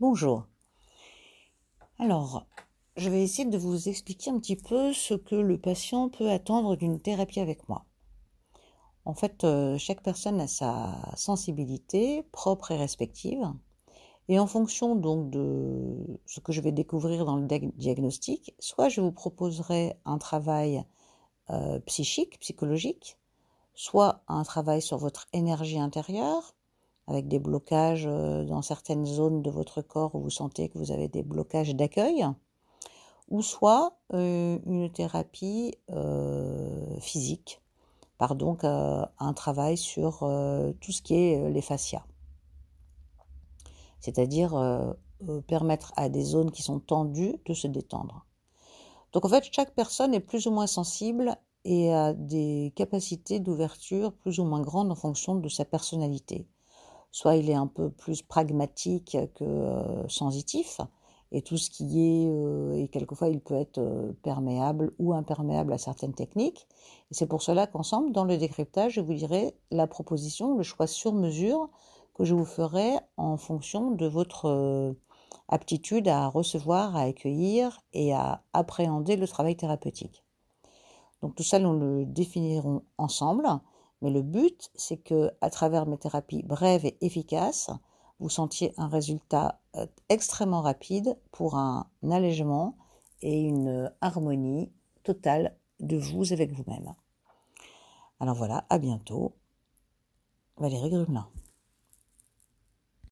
Bonjour. Alors, je vais essayer de vous expliquer un petit peu ce que le patient peut attendre d'une thérapie avec moi. En fait, euh, chaque personne a sa sensibilité propre et respective. Et en fonction donc de ce que je vais découvrir dans le diagnostic, soit je vous proposerai un travail euh, psychique, psychologique, soit un travail sur votre énergie intérieure, avec des blocages euh, dans certaines zones de votre corps où vous sentez que vous avez des blocages d'accueil, ou soit euh, une thérapie euh, physique, par donc un travail sur tout ce qui est les fascias. C'est-à-dire permettre à des zones qui sont tendues de se détendre. Donc en fait, chaque personne est plus ou moins sensible et a des capacités d'ouverture plus ou moins grandes en fonction de sa personnalité soit il est un peu plus pragmatique que euh, sensitif, et tout ce qui est, euh, et quelquefois il peut être euh, perméable ou imperméable à certaines techniques. Et c'est pour cela qu'ensemble, dans le décryptage, je vous dirai la proposition, le choix sur mesure que je vous ferai en fonction de votre aptitude à recevoir, à accueillir et à appréhender le travail thérapeutique. Donc tout ça, nous le définirons ensemble. Mais le but, c'est que à travers mes thérapies brèves et efficaces, vous sentiez un résultat euh, extrêmement rapide pour un allègement et une harmonie totale de vous avec vous-même. Alors voilà, à bientôt. Valérie Grumelin.